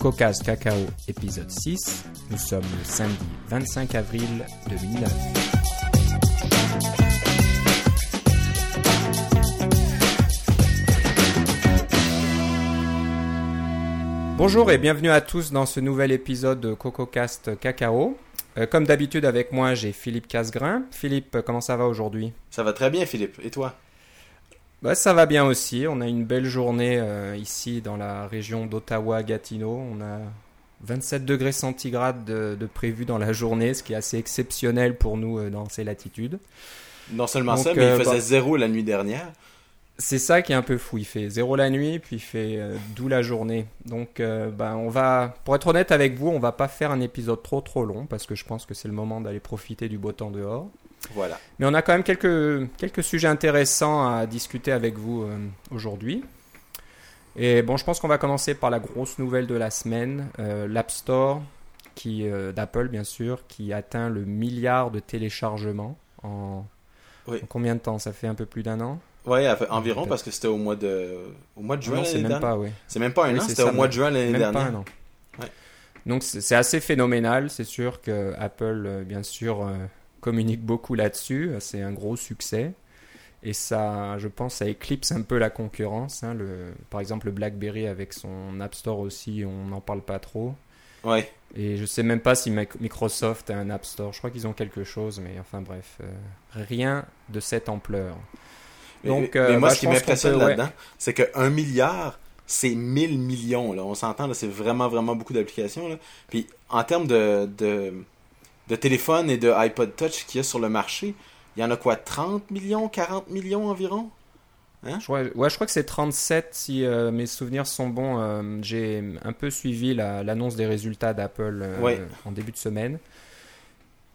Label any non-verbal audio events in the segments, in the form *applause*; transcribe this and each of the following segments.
CocoCast Cacao épisode 6. Nous sommes le samedi 25 avril 2009. Bonjour et bienvenue à tous dans ce nouvel épisode de CocoCast Cacao. Euh, comme d'habitude avec moi j'ai Philippe Casgrain. Philippe, comment ça va aujourd'hui? Ça va très bien Philippe, et toi? Bah, ça va bien aussi. On a une belle journée euh, ici dans la région d'Ottawa-Gatineau. On a 27 degrés centigrades de, de, prévu dans la journée, ce qui est assez exceptionnel pour nous euh, dans ces latitudes. Non seulement ça, mais il faisait bah, zéro la nuit dernière. C'est ça qui est un peu fou. Il fait zéro la nuit, puis il fait euh, doux la journée. Donc, bah, on va, pour être honnête avec vous, on va pas faire un épisode trop trop long parce que je pense que c'est le moment d'aller profiter du beau temps dehors. Voilà. Mais on a quand même quelques, quelques sujets intéressants à discuter avec vous euh, aujourd'hui. Et bon, je pense qu'on va commencer par la grosse nouvelle de la semaine, euh, l'App Store qui euh, d'Apple bien sûr, qui atteint le milliard de téléchargements en, combien de temps? Ça fait un peu plus d'un an? Oui, environ parce que c'était au mois de au mois de juin. c'est même pas, oui. C'est même pas un an, c'était au mois de juin l'année dernière. Pas un an. Donc c'est assez phénoménal. C'est sûr que Apple, bien sûr communique beaucoup là-dessus. C'est un gros succès. Et ça, je pense, ça éclipse un peu la concurrence. Hein. Le, par exemple, le BlackBerry avec son App Store aussi, on n'en parle pas trop. Ouais. Et je sais même pas si Microsoft a un App Store. Je crois qu'ils ont quelque chose, mais enfin bref, euh, rien de cette ampleur. Donc, mais, euh, moi, bah, ce qui m'impressionne là-dedans, c'est que milliard, c'est 1000 millions. Là. On s'entend, c'est vraiment, vraiment beaucoup d'applications. Puis en termes de, de de téléphones et de iPod Touch qu'il y a sur le marché, il y en a quoi 30 millions, 40 millions environ? Hein? je, crois, ouais, je crois que c'est 37 si euh, mes souvenirs sont bons. Euh, j'ai un peu suivi l'annonce des résultats d'Apple euh, en début de semaine.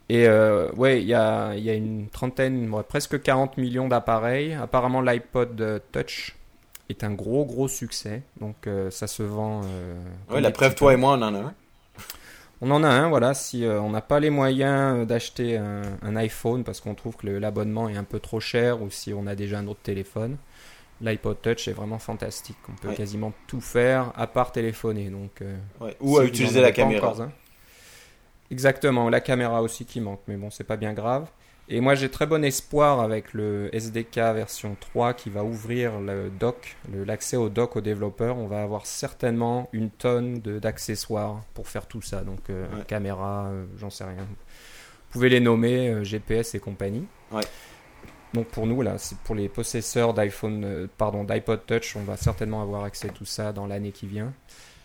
Et ouais, il y a, y a, une trentaine, presque 40 millions d'appareils. Apparemment, l'iPod Touch est un gros, gros succès. Donc, ça se vend. ouais, la preuve, toi et moi, on en a un. On en a un, voilà. Si euh, on n'a pas les moyens euh, d'acheter un, iPhone parce qu'on trouve que l'abonnement est un peu trop cher ou si on a déjà un autre téléphone, l'iPod Touch est vraiment fantastique. On peut quasiment tout faire à part téléphoner. Donc, euh, Ou à utiliser la caméra. Exactement, la caméra aussi qui manque, mais bon, c'est pas bien grave. Et moi, j'ai très bon espoir avec le SDK version 3 qui va ouvrir le dock, l'accès au dock aux développeurs. On va avoir certainement une tonne d'accessoires pour faire tout ça. Donc, euh, caméra, euh, j'en sais rien. Vous pouvez les nommer, euh, GPS et compagnie. Ouais. Donc, pour nous, là, c'est pour les possesseurs d'iPhone, pardon, d'iPod Touch, on va certainement avoir accès à tout ça dans l'année qui vient.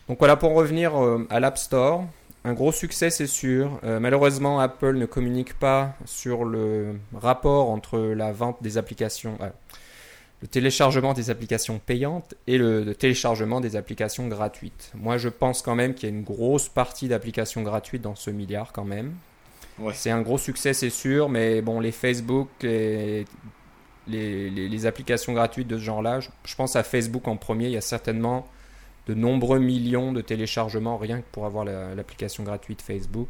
Donc, voilà, pour revenir à l'App Store un gros succès, c'est sûr. Euh, malheureusement, Apple ne communique pas sur le rapport entre la vente des applications, euh, le téléchargement des applications payantes et le, téléchargement des applications gratuites. Moi, je pense quand même qu'il y a une grosse partie d'applications gratuites dans ce milliard quand même. C'est un gros succès, c'est sûr, mais bon, les Facebook et les, les applications gratuites de ce genre-là, je pense à Facebook en premier, il y a certainement de nombreux millions de téléchargements rien que pour avoir l'application gratuite Facebook.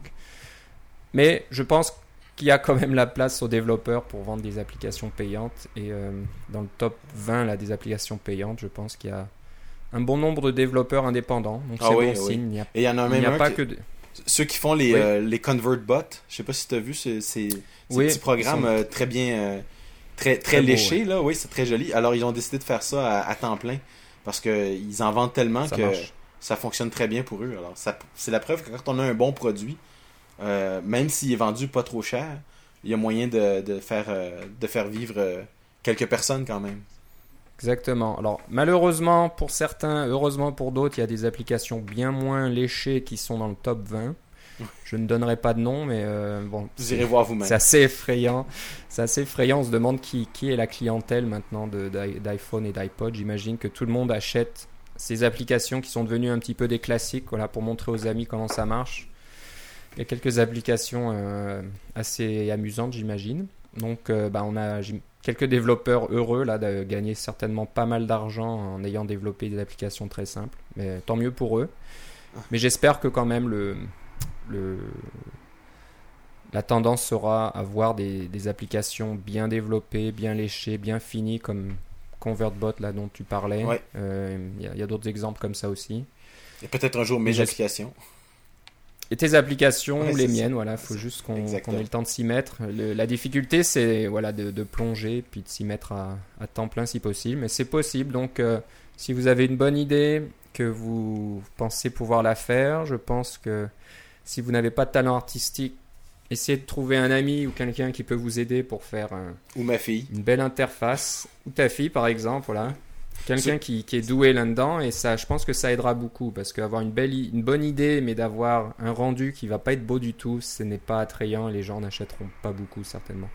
Mais je pense qu'il y a quand même la place aux développeurs pour vendre des applications payantes. Et euh, dans le top 20 là, des applications payantes, je pense qu'il y a un bon nombre de développeurs indépendants. Donc ah c'est bon signe. et il y en a même pas que ceux qui font les, euh, les ConvertBot. Je sais pas si tu as vu ces, ces, petits programmes euh, très bien, très, très, léchés. là. Oui, c'est très joli. Alors ils ont décidé de faire ça à temps plein. Parce qu'ils en vendent tellement que ça fonctionne très bien pour eux. Alors, c'est la preuve que quand on a un bon produit, euh, même s'il est vendu pas trop cher, il y a moyen de, faire, euh, de faire vivre euh, quelques personnes quand même. Exactement. Alors malheureusement pour certains, heureusement pour d'autres, il y a des applications bien moins léchées qui sont dans le top 20. Je ne donnerai pas de nom, mais euh, bon. Vous irez voir vous-même. C'est assez effrayant. C'est assez effrayant. On se demande qui, qui est la clientèle maintenant d'iPhone et d'iPod. J'imagine que tout le monde achète ces applications qui sont devenues un petit peu des classiques, voilà, pour montrer aux amis comment ça marche. Il y a quelques applications euh, assez amusantes, j'imagine. Donc, euh, bah, on a quelques développeurs heureux là de gagner certainement pas mal d'argent en ayant développé des applications très simples. Mais tant mieux pour eux. Ah. Mais j'espère que quand même le, la tendance sera à voir des, applications bien développées, bien léchées, bien finies, comme, ConvertBot là dont tu parlais. Il y a, d'autres exemples comme ça aussi. Et peut-être un jour mes applications. Et tes applications ou les miennes, voilà, il faut juste qu'on ait le temps de s'y mettre. la difficulté, c'est voilà, de, plonger puis de s'y mettre à, temps plein si possible. Mais c'est possible, donc si vous avez une bonne idée, que vous pensez pouvoir la faire, je pense que si vous n'avez pas de talent artistique, essayez de trouver un ami ou quelqu'un qui peut vous aider pour faire un, ou ma fille. une belle interface. Ou ta fille, par exemple, voilà. Quelqu'un qui, qui, est doué là-dedans et ça, je pense que ça aidera beaucoup parce qu'avoir une belle, une bonne idée, mais d'avoir un rendu qui va pas être beau du tout, ce n'est pas attrayant. Les gens n'achèteront pas beaucoup certainement.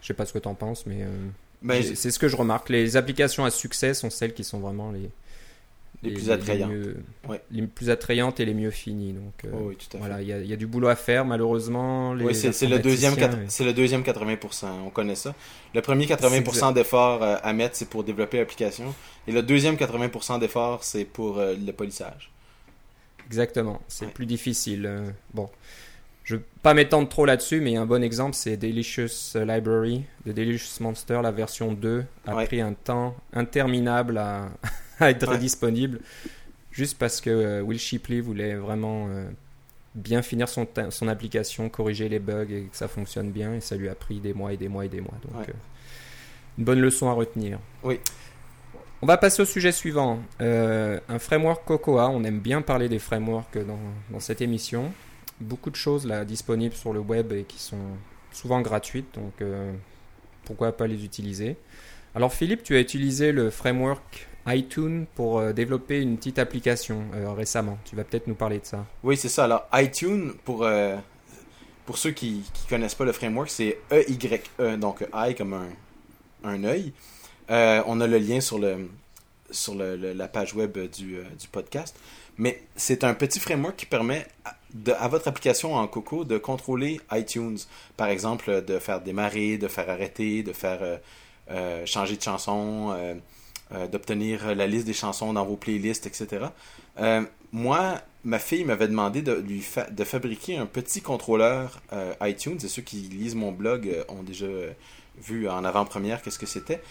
Je sais pas ce que tu en penses, mais euh, ben, c'est ce que je remarque. Les applications à succès sont celles qui sont vraiment les, les, plus attrayantes. Les, plus attrayantes et les mieux finies. Donc, euh, oh voilà, il y, a du boulot à faire, malheureusement. oui, c'est le, deuxième, c'est le deuxième 80%, on connaît ça. Le premier 80% d'efforts euh, à mettre, c'est pour développer l'application. Et le deuxième 80% d'efforts, c'est pour euh, le polissage. Exactement, c'est plus difficile. bon, je ne vais pas m'étendre trop là-dessus, mais un bon exemple, c'est Delicious Library de Delicious Monster. La version 2 a pris un temps interminable à *laughs* à être disponible juste parce que euh, Will Shipley voulait vraiment euh, bien finir son, son application, corriger les bugs et que ça fonctionne bien. Et ça lui a pris des mois et des mois et des mois. Donc, euh, une bonne leçon à retenir. Oui. On va passer au sujet suivant. un framework Cocoa. On aime bien parler des frameworks dans, dans, cette émission. Beaucoup de choses là disponibles sur le web et qui sont souvent gratuites. Donc, pourquoi pas les utiliser alors Philippe, tu as utilisé le framework iTunes pour euh, développer une petite application euh, récemment. Tu vas peut-être nous parler de ça. Oui, c'est ça. Alors, iTunes, pour, euh, pour ceux qui ne connaissent pas le framework, c'est E-Y-E, donc I comme un, un œil. on a le lien sur, le, sur le, la page web du, du podcast. Mais c'est un petit framework qui permet à votre application en Coco de contrôler iTunes. Par exemple, de faire démarrer, de faire arrêter, de faire changer de chanson euh, d'obtenir la liste des chansons dans vos playlists, etc. Euh, moi, ma fille m'avait demandé de lui de fabriquer un petit contrôleur euh, iTunes, et ceux qui lisent mon blog ont déjà vu en avant-première qu'est-ce que c'était.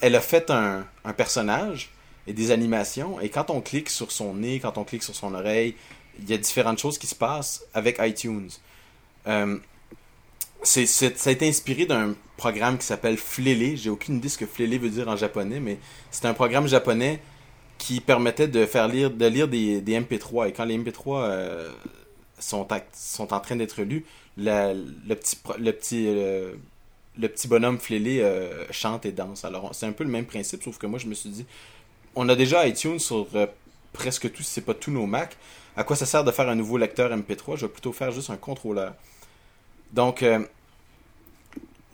Elle a fait un, un, personnage et des animations, et quand on clique sur son nez, quand on clique sur son oreille, il y a différentes choses qui se passent avec iTunes. C'est, ça a été inspiré d'un programme qui s'appelle Flélé. J'ai aucune idée ce que Flélé veut dire en japonais, mais c'est un programme japonais qui permettait de faire lire, de lire des, des MP3. Et quand les MP3 euh, sont, sont en train d'être lus, le petit, le petit, euh, le petit bonhomme Flélé euh, chante et danse. Alors c'est un peu le même principe, sauf que moi je me suis dit, on a déjà iTunes sur presque tous, si c'est pas tous nos Mac. À quoi ça sert de faire un nouveau lecteur MP3 Je vais plutôt faire juste un contrôleur. Donc,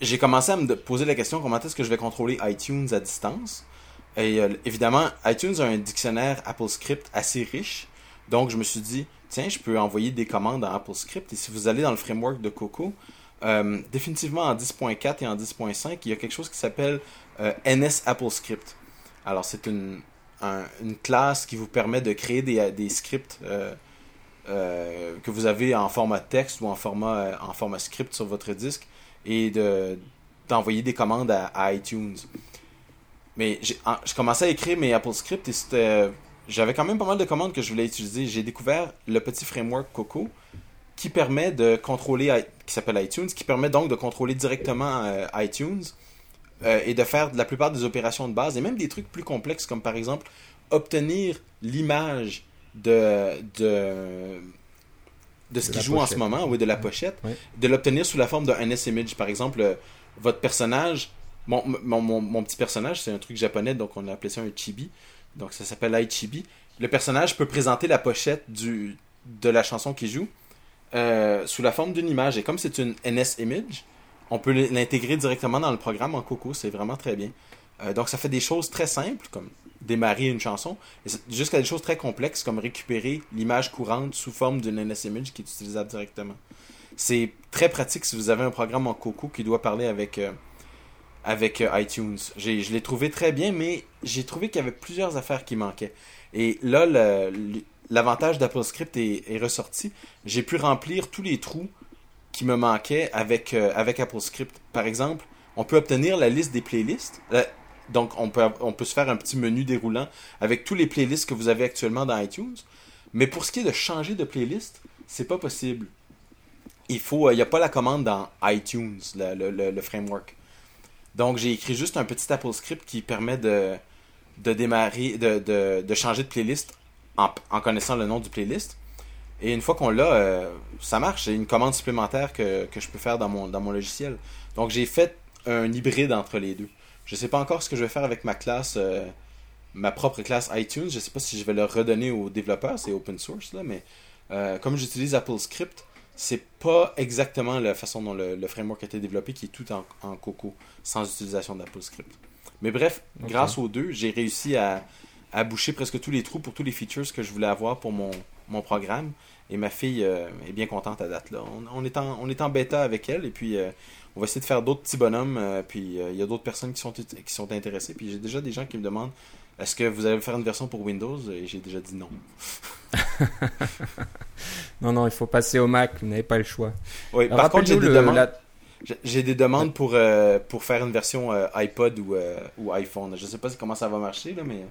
j'ai commencé à me poser la question comment est-ce que je vais contrôler iTunes à distance? Et euh, évidemment, iTunes a un dictionnaire AppleScript assez riche. Donc, je me suis dit, tiens, je peux envoyer des commandes en AppleScript. Et si vous allez dans le framework de Coco, euh, définitivement en 10.4 et en 10.5, il y a quelque chose qui s'appelle euh, NS AppleScript. Alors, c'est une, classe qui vous permet de créer des scripts que vous avez en format texte ou en format, en format script sur votre disque et de d'envoyer des commandes à, iTunes. Mais j'ai commencé à écrire mes Apple Scripts et j'avais quand même pas mal de commandes que je voulais utiliser. J'ai découvert le petit framework Coco qui permet de contrôler, qui s'appelle iTunes, qui permet donc de contrôler directement euh, iTunes euh, et de faire la plupart des opérations de base et même des trucs plus complexes comme par exemple obtenir l'image de, de de ce qui joue en ce moment, oui, de la pochette, de l'obtenir sous la forme d'un NS-Image. Par exemple, euh, votre personnage, mon, mon, petit personnage, c'est un truc japonais, donc on a appelé ça un chibi. Donc ça s'appelle iChibi. Le personnage peut présenter la pochette du, de la chanson qu'il joue euh, sous la forme d'une image. Et comme c'est une NS-Image, on peut l'intégrer directement dans le programme en Coco. C'est vraiment très bien. Euh, donc ça fait des choses très simples, comme démarrer une chanson, jusqu'à des choses très complexes comme récupérer l'image courante sous forme d'une NS-Image qui est utilisable directement. C'est très pratique si vous avez un programme en Coco qui doit parler avec, euh, avec euh, iTunes. Je l'ai trouvé très bien, mais j'ai trouvé qu'il y avait plusieurs affaires qui manquaient. Et là, l'avantage d'AppleScript est, ressorti. J'ai pu remplir tous les trous qui me manquaient avec, avec AppleScript. Par exemple, on peut obtenir la liste des playlists. Donc, on peut, se faire un petit menu déroulant avec tous les playlists que vous avez actuellement dans iTunes. Mais pour ce qui est de changer de playlist, c'est pas possible. Il faut, il n'y a pas la commande dans iTunes, le, framework. Donc, j'ai écrit juste un petit Apple script qui permet de, démarrer, de, changer de playlist en, connaissant le nom du playlist. Et une fois qu'on l'a, euh, ça marche. C'est une commande supplémentaire que, je peux faire dans mon logiciel. Donc, j'ai fait un hybride entre les deux. Je ne sais pas encore ce que je vais faire avec ma classe, euh, ma propre classe iTunes. Je ne sais pas si je vais le redonner aux développeurs, c'est open source, là, mais euh, comme j'utilise Apple Script, c'est pas exactement la façon dont le, framework a été développé qui est tout en, en Coco, sans utilisation d'Apple Script. Mais bref, grâce aux deux, j'ai réussi à, à, boucher presque tous les trous pour tous les features que je voulais avoir pour mon, mon programme. Et ma fille euh, est bien contente à date là. On, on, est en, on est en bêta avec elle et puis on va essayer de faire d'autres petits bonhommes. Euh, puis euh, il y a d'autres personnes qui sont, qui sont intéressées. Puis j'ai déjà des gens qui me demandent est-ce que vous allez faire une version pour Windows? Et j'ai déjà dit non. *laughs* non, non, il faut passer au Mac. Vous n'avez pas le choix. Oui, par contre, j'ai des, demandes... j'ai des demandes pour, euh, pour faire une version iPod ou, ou iPhone. Je ne sais pas comment ça va marcher, là, mais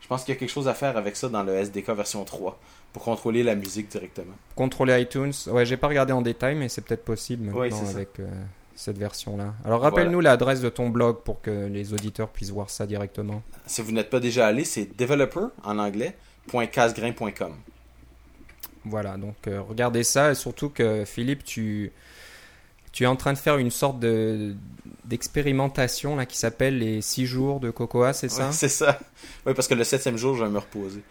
je pense qu'il y a quelque chose à faire avec ça dans le SDK version 3 pour contrôler la musique directement. Contrôler iTunes, ouais, j'ai pas regardé en détail, mais c'est peut-être possible maintenant avec cette version-là. Alors rappelle-nous l'adresse de ton blog pour que les auditeurs puissent voir ça directement. Si vous n'êtes pas déjà allé, c'est developer en anglais .casgrain.com. Voilà, donc euh, regardez ça et surtout que Philippe, tu, tu es en train de faire une sorte de d'expérimentation là qui s'appelle les 6 jours de Cocoa, c'est ça? *laughs* C'est ça. Oui, parce que le septième jour, je vais me reposer.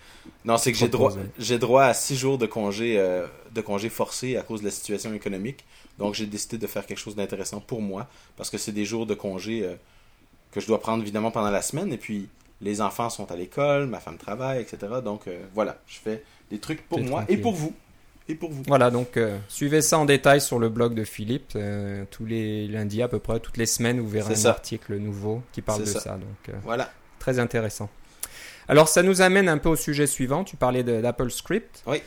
Non, c'est que j'ai droit, j'ai droit à 6 jours de congé, euh, de congé forcé à cause de la situation économique. Donc j'ai décidé de faire quelque chose d'intéressant pour moi, parce que c'est des jours de congé euh, que je dois prendre évidemment pendant la semaine, et puis les enfants sont à l'école, ma femme travaille, etc. Donc euh, voilà, je fais des trucs pour moi et pour vous. Et pour vous. Voilà, donc euh, suivez ça en détail sur le blog de Philippe. tous les lundis à peu près, toutes les semaines, vous verrez un article nouveau qui parle de ça. Donc voilà. Très intéressant. Alors ça nous amène un peu au sujet suivant. Tu parlais d'Apple Script. Oui.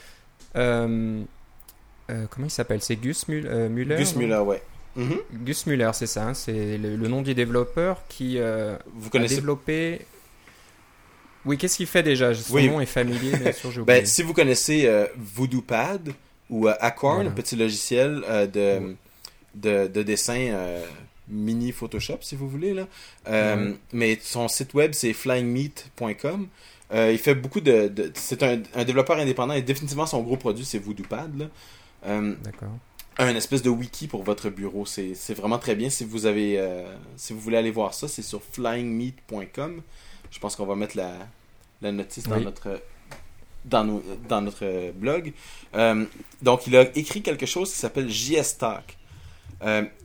Euh, comment il s'appelle? C'est Gus euh, Muller Gus Muller, ouais. Mhm. Gus Muller, c'est ça. Hein, c'est le, nom du développeur qui euh, Vous connaissez... a développé. Oui, qu'est-ce qu'il fait déjà? Son nom est familier, bien sûr, *laughs* ben, Si vous connaissez VoodooPad ou Acorn, petit logiciel de, de, de, dessin mini Photoshop, si vous voulez. Là. Mais son site web, c'est flyingmeat.com. il fait beaucoup de. c'est un, un, développeur indépendant et définitivement son gros produit, c'est VoodooPad. Euh, D'accord. Un espèce de wiki pour votre bureau. C'est vraiment très bien. Si vous avez, euh, si vous voulez aller voir ça, c'est sur flyingmeat.com. Je pense qu'on va mettre la, la notice dans notre dans, dans notre blog. Euh, donc, il a écrit quelque chose qui s'appelle JS Talk.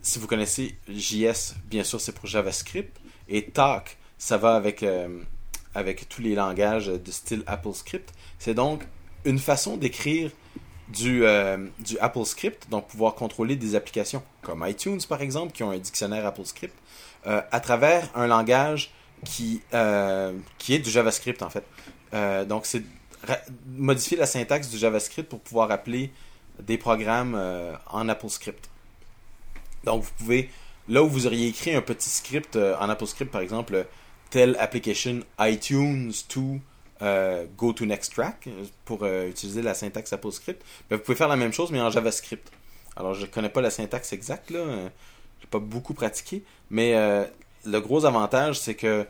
si vous connaissez JS, bien sûr, c'est pour JavaScript. Et Talk, ça va avec, avec tous les langages de style AppleScript. C'est donc une façon d'écrire du, euh, du Apple Script, donc pouvoir contrôler des applications comme iTunes par exemple, qui ont un dictionnaire Apple Script, euh, à travers un langage qui, euh, qui est du JavaScript en fait. donc c'est modifier la syntaxe du JavaScript pour pouvoir appeler des programmes en Apple Script. Donc vous pouvez, là où vous auriez écrit un petit script en Apple Script par exemple, telle application iTunes to euh, go to next track pour euh, utiliser la syntaxe AppleScript. Mais vous pouvez faire la même chose, mais en JavaScript. Alors, je ne connais pas la syntaxe exacte, là. Euh, j'ai pas beaucoup pratiqué. Mais le gros avantage, c'est que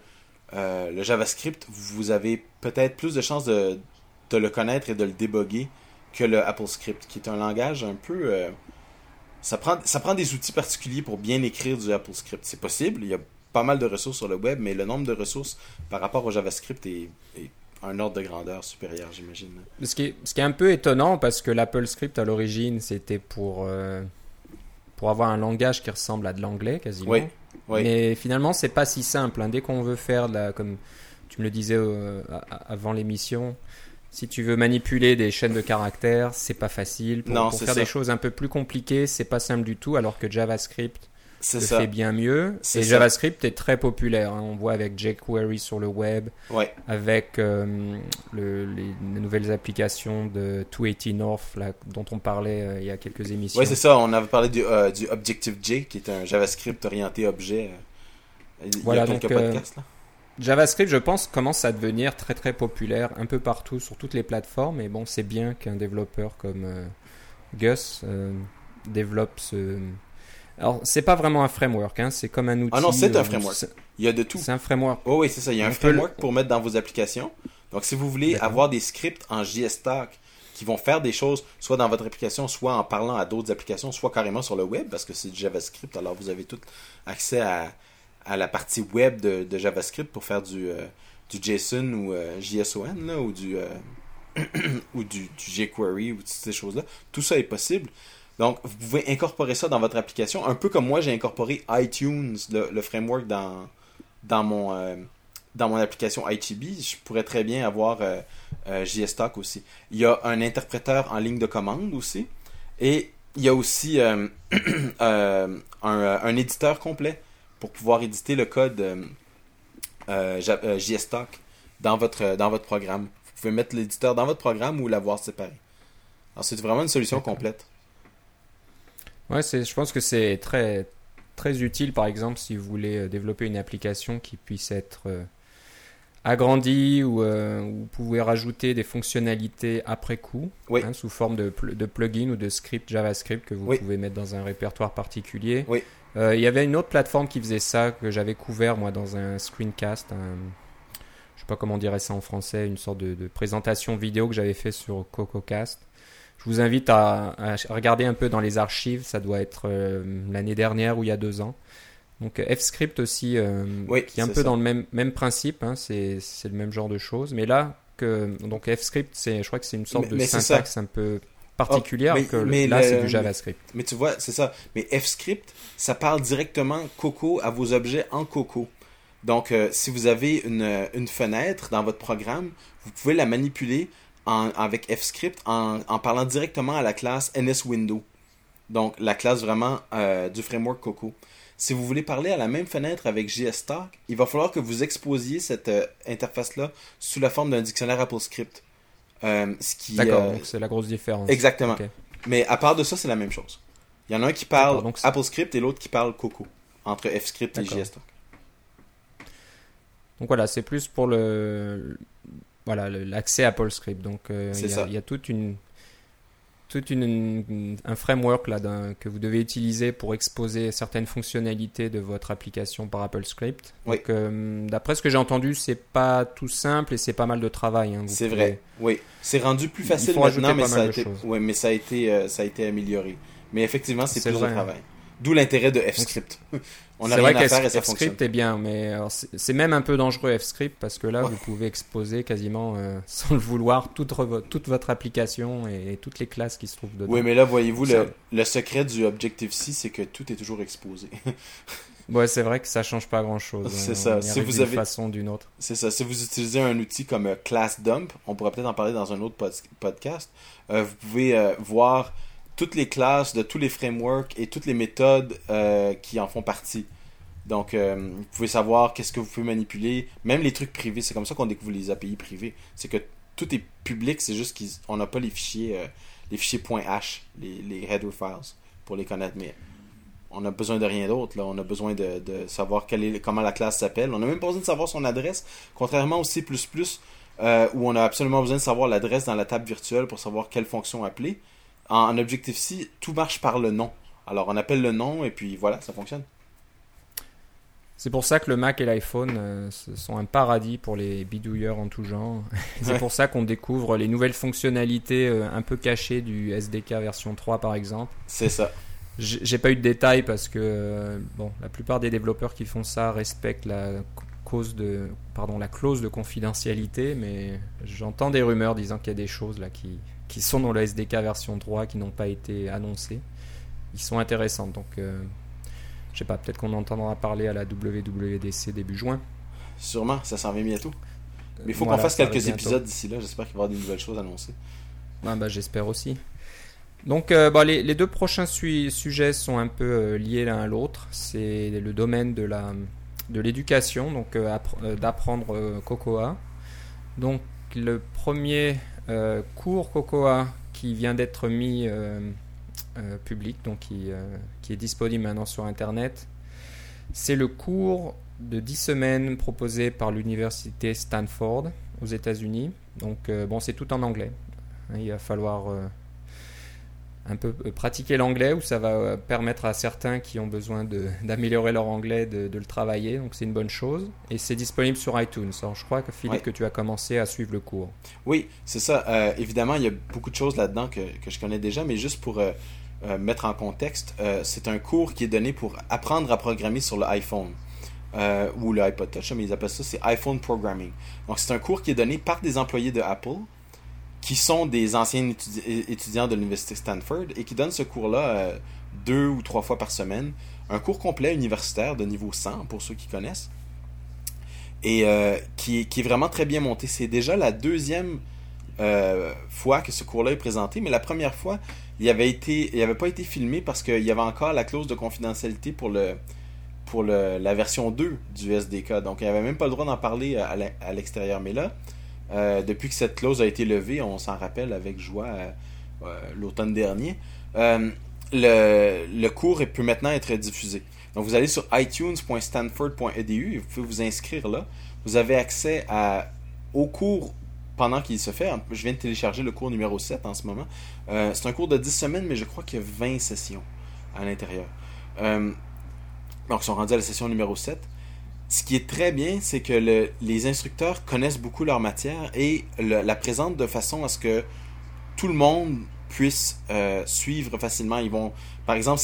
le JavaScript, vous avez peut-être plus de chances de, de, le connaître et de le débugger que le AppleScript, qui est un langage un peu. ça, prend, ça prend des outils particuliers pour bien écrire du AppleScript. C'est possible, il y a pas mal de ressources sur le web, mais le nombre de ressources par rapport au JavaScript est, est un ordre de grandeur supérieur, j'imagine. Ce qui, est, ce qui est un peu étonnant parce que l'Apple Script à l'origine c'était pour, euh, pour avoir un langage qui ressemble à de l'anglais quasiment. Oui, oui. Mais finalement c'est pas si simple. Hein. Dès qu'on veut faire, la, comme tu me le disais euh, avant l'émission, si tu veux manipuler des chaînes de caractères, c'est pas facile. Pour, non, pour faire des choses un peu plus compliquées, c'est pas simple du tout. Alors que JavaScript, c'est ça. fait bien mieux. Et JavaScript est très populaire. Hein. On voit avec jQuery sur le web, avec euh, le, les, nouvelles applications de 280 North là, dont on parlait euh, il y a quelques émissions. Oui, c'est ça. On avait parlé du, euh, du Objective-J, qui est un JavaScript orienté objet voilà, donc, JavaScript, je pense, commence à devenir très très populaire un peu partout sur toutes les plateformes. Et bon, c'est bien qu'un développeur comme Gus développe ce. Alors, c'est pas vraiment un framework, hein, c'est comme un outil. Ah non, c'est un framework. Il y a de tout. C'est un framework. Oh oui, c'est ça. Il y a un framework pour mettre dans vos applications. Donc, si vous voulez avoir des scripts en JSTalk qui vont faire des choses soit dans votre application, soit en parlant à d'autres applications, soit carrément sur le web, parce que c'est du JavaScript, alors vous avez tout accès à, à la partie web de, de JavaScript pour faire du, euh, du JSON ou euh, JSON, là, ou du, euh, *clears throat* ou du, du, jQuery, ou toutes ces choses-là. Tout ça est possible. Donc, vous pouvez incorporer ça dans votre application, un peu comme moi, j'ai incorporé iTunes, le, le, framework, dans, dans mon dans mon application ITB, je pourrais très bien avoir euh, euh aussi. Il y a un interpréteur en ligne de commande aussi. Et il y a aussi euh, *clears throat* euh, un, éditeur complet pour pouvoir éditer le code JSTalk dans votre, dans votre programme. Vous pouvez mettre l'éditeur dans votre programme ou l'avoir séparé. Alors c'est vraiment une solution complète. Ouais, je pense que c'est très, très utile par exemple si vous voulez développer une application qui puisse être agrandi ou euh, vous pouvez rajouter des fonctionnalités après coup hein, sous forme de, de plugin ou de script JavaScript que vous pouvez mettre dans un répertoire particulier. Euh, il y avait une autre plateforme qui faisait ça que j'avais couvert moi dans un screencast, un, je sais pas comment on dirait ça en français, une sorte de, présentation vidéo que j'avais fait sur CocoCast. Je vous invite à, regarder un peu dans les archives, ça doit être euh, l'année dernière ou il y a deux ans. Donc F-Script aussi, euh, qui est un peu dans le même, même principe, hein, c'est le même genre de choses. Mais là, que, donc F-Script, je crois que c'est une sorte de syntaxe un peu particulière, oh, mais, que là c'est du JavaScript. Mais, tu vois, c'est ça. Mais F-Script, ça parle directement Coco à vos objets en Coco. Donc, euh, si vous avez une, une, fenêtre dans votre programme, vous pouvez la manipuler en, avec F-Script en, en, parlant directement à la classe NSWindow. Donc, la classe vraiment euh, du framework Coco si vous voulez parler à la même fenêtre avec JSTalk, il va falloir que vous exposiez cette euh, interface-là sous la forme d'un dictionnaire AppleScript. Euh, D'accord, euh, c'est la grosse différence. Exactement. Mais à part de ça, c'est la même chose. Il y en a un qui parle AppleScript et l'autre qui parle Coco, entre FScript et JSTalk. Donc voilà, c'est plus pour le voilà l'accès à AppleScript. Donc il y, a toute une tout une, un framework là, que vous devez utiliser pour exposer certaines fonctionnalités de votre application par Apple Script. Donc, euh, d'après ce que j'ai entendu, c'est pas tout simple et c'est pas mal de travail. Hein. c'est vrai, oui. C'est rendu plus facile maintenant, mais ça, a été, ouais, mais ça a été, euh, ça a été amélioré. Mais effectivement, c'est plus de hein. D'où l'intérêt de F-Script. *laughs* On a rien à faire et ça est bien, mais c'est même un peu dangereux F-Script parce que là, vous pouvez exposer quasiment, euh, *laughs* sans le vouloir, toute, toute votre application et, toutes les classes qui se trouvent dedans. Oui, mais là, voyez-vous, le, secret du Objective-C, c'est que tout est toujours exposé. *laughs* ouais, c'est vrai que ça change pas grand-chose. C'est ça. Si vous avez façon d'une autre. C'est ça. Si vous utilisez un outil comme euh, ClassDump, on pourrait peut-être en parler dans un autre podcast. Euh, vous pouvez voir toutes les classes de tous les frameworks et toutes les méthodes euh, qui en font partie. Donc, euh, vous pouvez savoir qu'est-ce que vous pouvez manipuler, même les trucs privés. C'est comme ça qu'on découvre les API privés. C'est que tout est public, c'est juste qu'on n'a pas les fichiers, euh, les fichiers .h, les, header files, pour les connaître. Mais on a besoin de rien d'autre. On a besoin de, savoir comment la classe s'appelle. On n'a même pas besoin de savoir son adresse, contrairement au C++, où on a absolument besoin de savoir l'adresse dans la table virtuelle pour savoir quelle fonction appeler en, Objective-C, tout marche par le nom. Alors on appelle le nom et puis voilà, ça fonctionne. C'est pour ça que le Mac et l'iPhone euh, sont un paradis pour les bidouilleurs en tout genre. *laughs* C'est pour ça qu'on découvre les nouvelles fonctionnalités euh, un peu cachées du SDK version 3 par exemple. C'est ça. *laughs* J'ai pas eu de détails parce que euh, bon, la plupart des développeurs qui font ça respectent la cause de pardon, la clause de confidentialité, mais j'entends des rumeurs disant qu'il y a des choses là qui qui sont dans le SDK version 3 qui n'ont pas été annoncés. Ils sont intéressants. Donc, euh, je sais pas, peut-être qu'on entendra parler à la WWDC début juin. Sûrement, ça s'en vient bientôt. Mais il faut qu'on fasse quelques épisodes d'ici là. J'espère qu'il va y avoir des nouvelles choses annoncées. Ah, bah, J'espère aussi. Donc, euh, bah, les, les, deux prochains sujets sont un peu euh, liés l'un à l'autre. C'est le domaine de la de l'éducation, donc euh, d'apprendre Cocoa. Donc, le premier cours Cocoa qui vient d'être mis euh, euh, public, donc qui, est disponible maintenant sur Internet. C'est le cours de 10 semaines proposé par l'université Stanford aux États-Unis. Donc, bon, c'est tout en anglais. Il va falloir un peu euh, pratiquer l'anglais, où ça va euh, permettre à certains qui ont besoin *laughs* d'améliorer leur anglais de, le travailler, donc c'est une bonne chose. Et c'est disponible sur iTunes. Alors je crois que Philippe, que tu as commencé à suivre le cours. Oui, c'est ça. Euh, évidemment, il y a beaucoup de choses là-dedans que, que, je connais déjà, mais juste pour mettre en contexte, c'est un cours qui est donné pour apprendre à programmer sur l'iPhone. ou le iPod Touch, mais ils appellent ça, c'est iPhone Programming. Donc c'est un cours qui est donné par des employés de Apple qui sont des anciens étudiants de l'université Stanford et qui donnent ce cours-là euh, deux ou trois fois par semaine. Un cours complet universitaire de niveau 100 pour ceux qui connaissent. Et euh, qui, est vraiment très bien monté. C'est déjà la deuxième euh, fois que ce cours-là est présenté, mais la première fois, il avait pas été filmé parce qu'il y avait encore la clause de confidentialité pour la version 2 du SDK. Donc, il avait même pas le droit d'en parler à l'extérieur. Mais là, euh, depuis que cette clause a été levée, on s'en rappelle avec joie euh, euh, l'automne dernier, le, cours peut maintenant être diffusé. Donc vous allez sur itunes.stanford.edu et vous pouvez vous inscrire là. Vous avez accès au cours pendant qu'il se fait. Je viens de télécharger le cours numéro 7 en ce moment. c'est un cours de 10 semaines, mais je crois qu'il y a 20 sessions à l'intérieur. donc ils sont rendus à la session numéro 7 ce qui est très bien, c'est que les instructeurs connaissent beaucoup leur matière et la présentent de façon à ce que tout le monde puisse euh, suivre facilement. Ils vont, par exemple,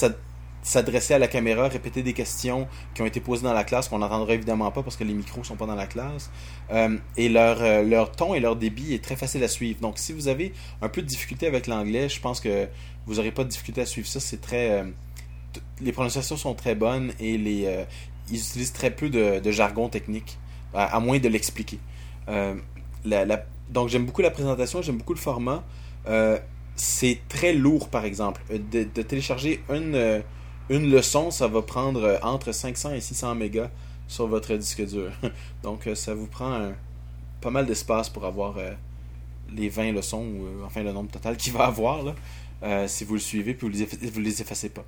s'adresser à la caméra, répéter des questions qui ont été posées dans la classe, qu'on n'entendra évidemment pas parce que les micros sont pas dans la classe. Euh, et leur, euh, leur ton et leur débit est très facile à suivre. Donc, si vous avez un peu de difficulté avec l'anglais, je pense que vous n'aurez pas de difficulté à suivre ça. C'est très les prononciations sont très bonnes et les, ils utilisent très peu de, jargon technique, à, moins de l'expliquer. Euh, donc j'aime beaucoup la présentation, j'aime beaucoup le format. Euh, c'est très lourd, par exemple. Euh, de, télécharger une, leçon, ça va prendre entre 500 et 600 mégas sur votre disque dur. *laughs* Donc ça vous prend pas mal d'espace pour avoir les 20 leçons, ou enfin le nombre total qu'il va avoir, si vous le suivez, puis vous ne vous les effacez pas.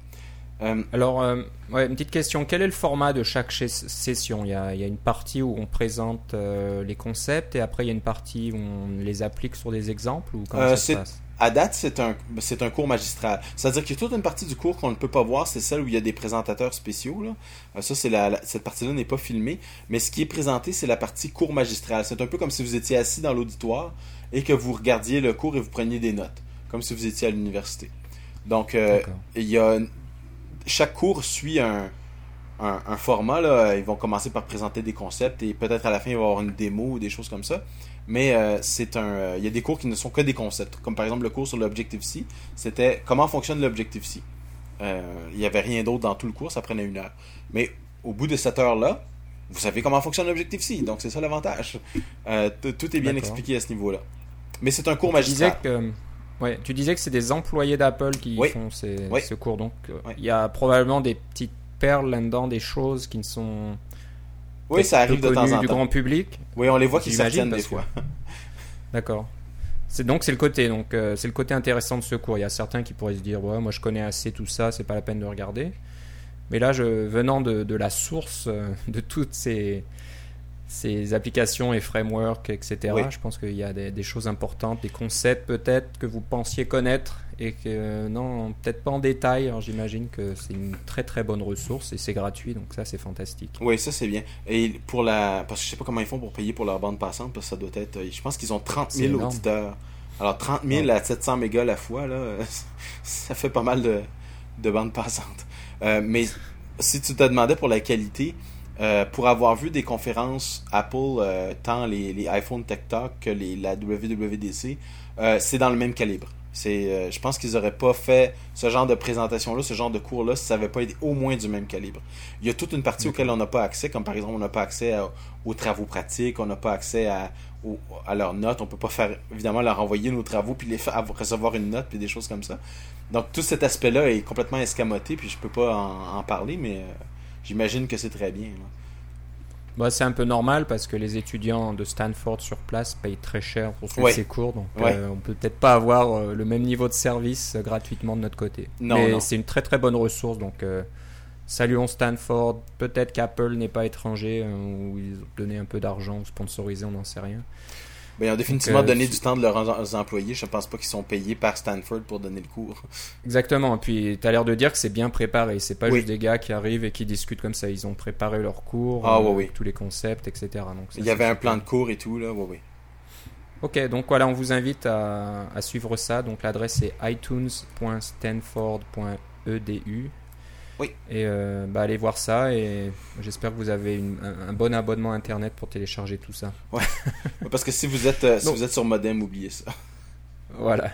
Euh, Alors, euh, une petite question. Quel est le format de chaque session? Il y, a, une partie où on présente euh, les concepts et après il y a une partie où on les applique sur des exemples ou comment ça se passe? à date, c'est un, c'est un cours magistral. C'est-à-dire qu'il y a toute une partie du cours qu'on ne peut pas voir, c'est celle où il y a des présentateurs spéciaux. Là. ça, c'est la, cette partie-là n'est pas filmée. Mais ce qui est présenté, c'est la partie cours magistral. C'est un peu comme si vous étiez assis dans l'auditoire et que vous regardiez le cours et vous preniez des notes, comme si vous étiez à l'université. Donc, il y a chaque cours suit un, un, format. Là. Ils vont commencer par présenter des concepts et peut-être à la fin, il va y avoir une démo ou des choses comme ça. Mais euh, c'est un, euh, il y a des cours qui ne sont que des concepts. Comme par exemple le cours sur l'Objective-C, c'était comment fonctionne l'Objective-C. Euh, il n'y avait rien d'autre dans tout le cours, ça prenait une heure. Mais au bout de cette heure-là, vous savez comment fonctionne l'Objective-C. Donc c'est ça l'avantage. tout est bien expliqué à ce niveau-là. Mais c'est un cours magistral. Ouais, tu disais que c'est des employés d'Apple qui font ces, ce cours, donc euh, il y a probablement des petites perles là-dedans, des choses qui ne sont oui, ça arrive de temps en temps. du grand public. Oui, on les voit qui s'abstiennent des fois. D'accord. C'est donc c'est le côté donc euh, c'est le côté intéressant de ce cours. Il y a certains qui pourraient se dire ouais moi je connais assez tout ça, c'est pas la peine de regarder. Mais là, je, venant de, de la source euh, de toutes ces ces applications et frameworks, etc. Je pense qu'il y a des, choses importantes, des concepts peut-être que vous pensiez connaître et que euh, non, peut-être pas en détail. Alors j'imagine que c'est une très très bonne ressource et c'est gratuit, donc ça c'est fantastique. Oui, ça c'est bien. Et pour la, parce que je sais pas comment ils font pour payer pour leur bande passante, parce que ça doit être, je pense qu'ils ont 30 000 auditeurs. Alors 30 000 à 700 mégas la fois là, *laughs* ça fait pas mal de, de bandes passantes. Euh, mais si tu te demandais pour la qualité, euh, pour avoir vu des conférences Apple, euh, tant les, les, iPhone Tech Talk que les, la WWDC, euh, c'est dans le même calibre. C'est, je pense qu'ils n'auraient pas fait ce genre de présentation-là, ce genre de cours-là, si ça n'avait pas été au moins du même calibre. Il y a toute une partie auquel on n'a pas accès, comme par exemple, on n'a pas accès aux travaux pratiques, on n'a pas accès à, à leurs notes, on peut pas faire, évidemment, leur envoyer nos travaux, puis les faire, recevoir une note, puis des choses comme ça. Donc tout cet aspect-là est complètement escamoté, puis je peux pas en, en parler, mais j'imagine que c'est très bien. Bah, c'est un peu normal parce que les étudiants de Stanford sur place payent très cher pour suivre ces cours, donc euh, on peut peut-être pas avoir euh, le même niveau de service euh, gratuitement de notre côté. Non, Mais c'est une très très bonne ressource, donc saluons Stanford. Peut-être qu'Apple n'est pas étranger ou ils ont donné un peu d'argent sponsorisé, on n'en sait rien. Ben, ils ont définitivement donné du temps de leurs employés. Je ne pense pas qu'ils sont payés par Stanford pour donner le cours. *laughs* Exactement. Et puis, tu as l'air de dire que c'est bien préparé. C'est pas juste des gars qui arrivent et qui discutent comme ça. Ils ont préparé leur cours, ah, oui, tous les concepts, etc. Donc, Il y avait un plan de cours et tout, là. Oui, oui. Ok, donc voilà, on vous invite à, suivre ça. Donc l'adresse est itunes.stanford.edu. Oui. Et euh, bah, allez voir ça et j'espère que vous avez un, bon abonnement internet pour télécharger tout ça. Ouais. *laughs* Parce que si vous êtes euh, si vous êtes sur modem, oubliez ça. Voilà.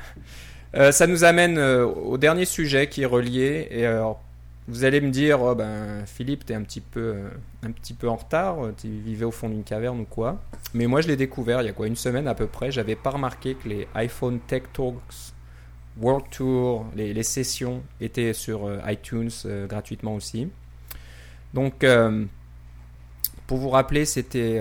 Euh, ça nous amène au dernier sujet qui est relié. Et alors, vous allez me dire, oh, ben, Philippe, tu es un petit, peu, un petit peu en retard, tu vivais au fond d'une caverne ou quoi. Mais moi, je l'ai découvert il y a quoi, une semaine à peu près. J'avais pas remarqué que les iPhone Tech Talks World Tour, les, sessions étaient sur euh, iTunes euh, gratuitement aussi. Donc, euh, pour vous rappeler, c'était.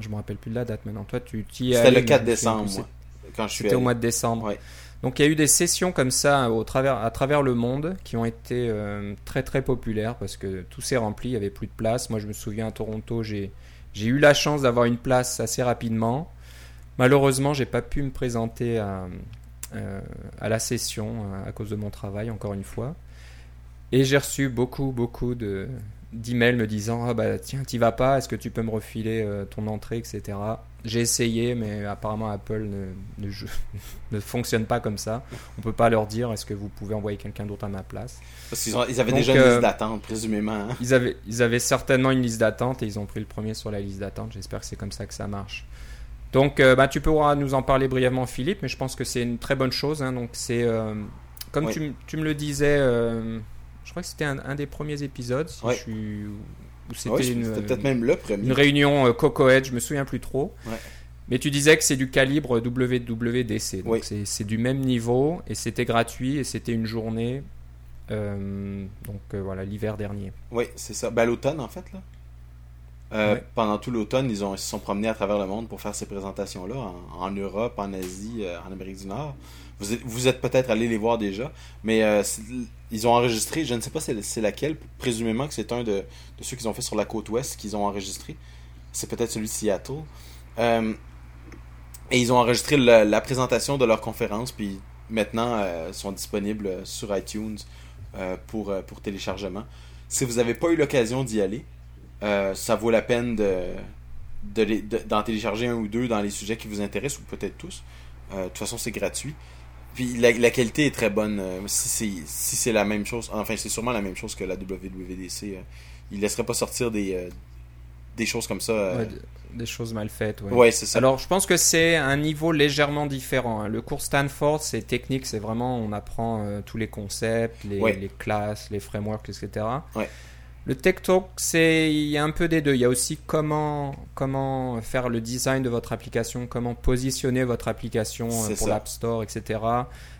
je me rappelle plus de la date maintenant. Toi, tu C'était le 4 décembre, moi, quand je C'était au mois de décembre. Donc, il y a eu des sessions comme ça au travers, à travers le monde qui ont été très très populaires parce que tout s'est rempli, il n'y avait plus de place. Moi, je me souviens à Toronto, j'ai eu la chance d'avoir une place assez rapidement. Malheureusement, j'ai pas pu me présenter à, euh, à la session euh, à cause de mon travail, encore une fois. Et j'ai reçu beaucoup, beaucoup de, d'emails me disant ah bah tiens t'y vas pas est-ce que tu peux me refiler euh, ton entrée etc j'ai essayé mais apparemment Apple ne, *laughs* ne, fonctionne pas comme ça. On peut pas leur dire est-ce que vous pouvez envoyer quelqu'un d'autre à ma place. Parce qu'ils ils avaient déjà une liste d'attente présumément hein. ils avaient ils avaient certainement une liste d'attente et ils ont pris le premier sur la liste d'attente. J'espère que c'est comme ça que ça marche donc, euh, bah, tu pourras nous en parler brièvement, Philippe, mais je pense que c'est une très bonne chose. Hein. donc, c'est euh, comme tu, tu, me le disais, euh, je crois que c'était un, des premiers épisodes. Si je suis, c'était une, peut-être même le premier. Une réunion Coco Edge, je me souviens plus trop. Mais tu disais que c'est du calibre WWDC. Donc, c'est du même niveau et c'était gratuit et c'était une journée. donc, voilà, l'hiver dernier. Oui, c'est ça. Ben, l'automne, en fait, là. Euh, pendant tout l'automne, ils, ont, se sont promenés à travers le monde pour faire ces présentations-là, en, Europe, en Asie, euh, en Amérique du Nord. Vous êtes, vous êtes peut-être allé les voir déjà, mais euh, ils ont enregistré, je ne sais pas c'est laquelle, présumément que c'est un de, ceux qu'ils ont fait sur la côte ouest qu'ils ont enregistré. C'est peut-être celui de Seattle. et ils ont enregistré la, présentation de leur conférence, puis maintenant sont disponibles sur iTunes pour, pour téléchargement. Si vous n'avez pas eu l'occasion d'y aller, euh, ça vaut la peine de, d'en télécharger un ou deux dans les sujets qui vous intéressent, ou peut-être tous. Euh, de toute façon, c'est gratuit. Puis la, qualité est très bonne. Euh, si c'est la même chose, enfin, c'est sûrement la même chose que la WWDC. il ne laisserait pas sortir des, des choses comme ça. des choses mal faites. Ouais, c'est ça. Alors, je pense que c'est un niveau légèrement différent. Hein. Le cours Stanford, c'est technique, c'est vraiment, on apprend tous les concepts, les, les, classes, les frameworks, etc. Le Tech Talk, c'est il y a un peu des deux. Il y a aussi comment comment faire le design de votre application, comment positionner votre application euh, pour l'App Store, etc.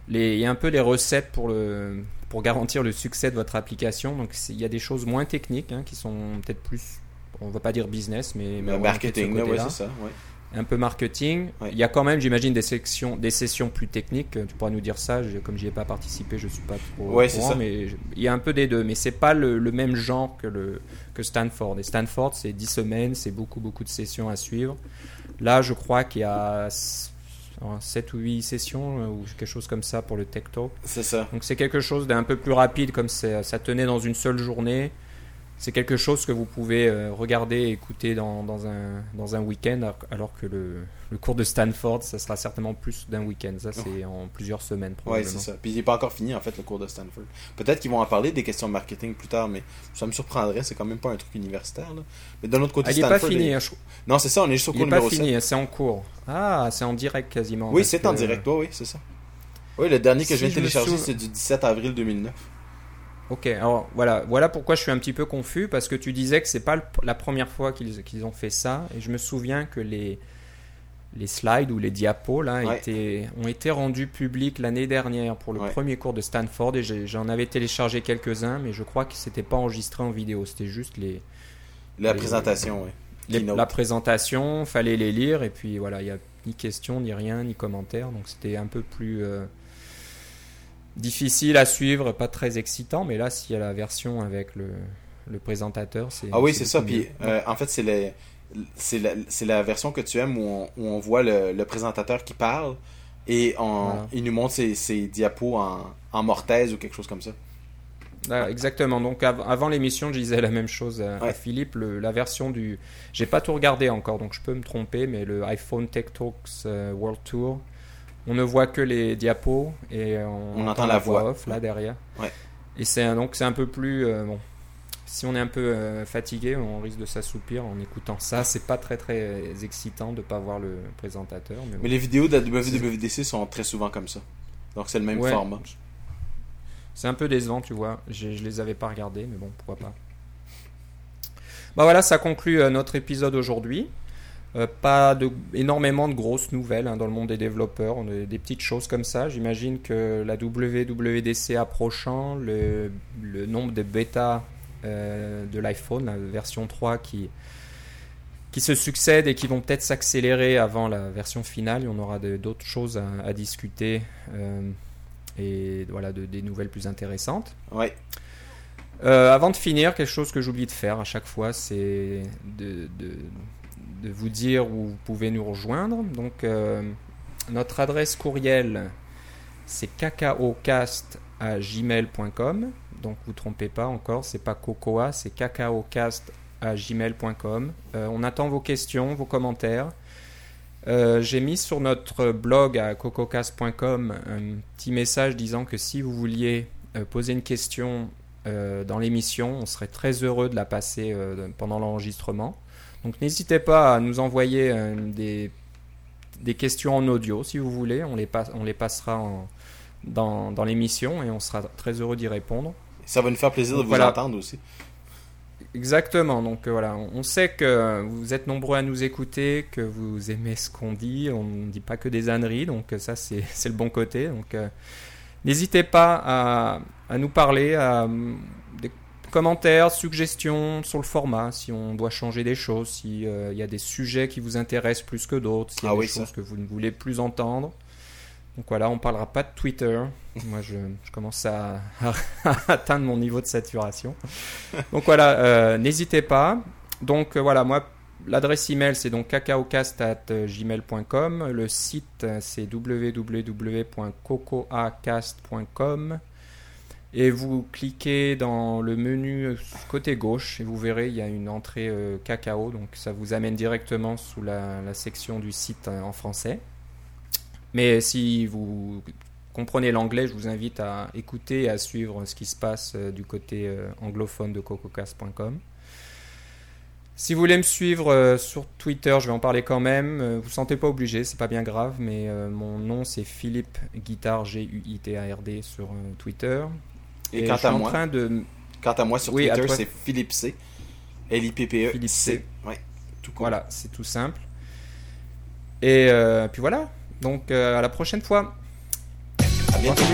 Les, il y a un peu les recettes pour le pour garantir le succès de votre application. Donc il y a des choses moins techniques hein, qui sont peut-être plus, on va pas dire business, mais, mais marketing, ouais, c'est ça. Ouais un peu marketing. Il y a quand même, j'imagine, des sections, des sessions plus techniques. Tu pourras nous dire ça. comme j'y ai pas participé, je suis pas trop. Ouais, c'est ça. Mais il y a un peu des deux, mais c'est pas le, même genre que le que Stanford. Et Stanford, c'est 10 semaines, c'est beaucoup beaucoup de sessions à suivre. Là, je crois qu'il y a 7 ou 8 sessions euh, ou quelque chose comme ça pour le Tech Talk. C'est ça. Donc c'est quelque chose d'un peu plus rapide, comme ça tenait dans une seule journée c'est quelque chose que vous pouvez euh, regarder et écouter dans, dans, un, dans un week-end, alors que le, le, cours de Stanford, ça sera certainement plus d'un week-end. Ça, c'est en plusieurs semaines. Oui, c'est ça. Puis il n'est pas encore fini, en fait, le cours de Stanford. Peut-être qu'ils vont en parler des questions marketing plus tard, mais ça me surprendrait. C'est quand même pas un truc universitaire. Mais d'un autre côté, ah, il n'est pas fini. Hein, non, c'est ça, on est juste au cours numéro Il n'est pas fini, c'est en cours. Ah, c'est en direct quasiment. Oui, c'est en direct, oui, c'est ça. Oui, le dernier que je viens de télécharger, c'est du 17 avril 2009. Ok, alors voilà, voilà pourquoi je suis un petit peu confus parce que tu disais que c'est pas la première fois qu'ils ont fait ça et je me souviens que les les slides ou les diapos là étaient, ont été rendus publics l'année dernière pour le premier cours de Stanford et j'en avais téléchargé quelques-uns mais je crois que c'était pas enregistré en vidéo, c'était juste les la présentation, oui. La présentation, fallait les lire et puis voilà, il y a ni question, ni rien, ni commentaire donc c'était un peu plus euh, difficile à suivre, pas très excitant, mais là, s'il y a la version avec le, le présentateur, c'est. Ah oui, c'est ça. Puis, euh, en fait, c'est les c'est la, la, version que tu aimes où on, où on voit le, le, présentateur qui parle et on, il nous montre ses, ses diapos en, en, mortaise ou quelque chose comme ça. Ah, exactement. Donc avant l'émission, je disais la même chose à, Philippe. Le, la version du, j'ai pas tout regardé encore, donc je peux me tromper, mais le iPhone Tech Talks euh, World Tour, on ne voit que les diapos et on, entend, la, voix, off là derrière. Ouais. Et c'est donc c'est un peu plus euh, bon. Si on est un peu euh, fatigué, on risque de s'assoupir en écoutant ça. C'est pas très très excitant de pas voir le présentateur. Mais, les vidéos de la WWDC sont très souvent comme ça. Donc c'est le même format. C'est un peu décevant, tu vois. Je, je les avais pas regardés, mais bon, pourquoi pas. Bah voilà, ça conclut euh, notre épisode aujourd'hui. Euh, pas de, énormément de grosses nouvelles hein, dans le monde des développeurs, on a des petites choses comme ça. J'imagine que la WWDC approchant, le, le nombre de bêta euh, de l'iPhone, la version 3 qui, qui se succèdent et qui vont peut-être s'accélérer avant la version finale. on aura d'autres choses à, discuter euh, et voilà, de, des nouvelles plus intéressantes. Ouais. avant de finir, quelque chose que j'oublie de faire à chaque fois, c'est de, de vous dire où vous pouvez nous rejoindre. Donc, euh, notre adresse courriel, c'est cacaocast à gmail.com. Donc, vous trompez pas encore, c'est pas cocoa, c'est cacaocast à gmail.com. Euh, on attend vos questions, vos commentaires. Euh, j'ai mis sur notre blog à cococast.com un petit message disant que si vous vouliez poser une question dans l'émission, on serait très heureux de la passer pendant l'enregistrement. Donc n'hésitez pas à nous envoyer euh, des, des, questions en audio si vous voulez. On les, on les passera dans, dans l'émission et on sera très heureux d'y répondre. Ça va nous faire plaisir de vous entendre aussi. Exactement. Donc euh, voilà, on sait que vous êtes nombreux à nous écouter, que vous aimez ce qu'on dit. On ne dit pas que des âneries, donc ça *laughs* c'est le bon côté. Donc euh, n'hésitez pas à, à, nous parler, à Commentaires, suggestions sur le format, si on doit changer des choses, s'il euh, y a des sujets qui vous intéressent plus que d'autres, s'il y a ah des choses que vous ne voulez plus entendre. Donc voilà, on parlera pas de Twitter. *laughs* Moi, je, commence *laughs* à, atteindre mon niveau de saturation. Donc voilà, euh, n'hésitez pas. Donc euh, voilà, moi, l'adresse email, c'est donc cacaocast.gmail.com. Le site, c'est www.cocoacast.com. Et vous cliquez dans le menu côté gauche et vous verrez il y a une entrée euh, cacao, donc ça vous amène directement sous la, section du site euh, en français. Mais si vous comprenez l'anglais, je vous invite à écouter et à suivre ce qui se passe euh, du côté anglophone de cococast.com. Si vous voulez me suivre sur Twitter, je vais en parler quand même. vous vous sentez pas obligé, c'est pas bien grave, mais mon nom c'est Philippe Guitard G U I T A R D sur Twitter. Et, quant à moi, train de... quant à moi sur Twitter, c'est Philippe C. L-I-P-P-E. Philippe C. Ouais, tout Voilà, c'est tout simple. Et euh, puis voilà. Donc euh, à la prochaine fois. À bientôt.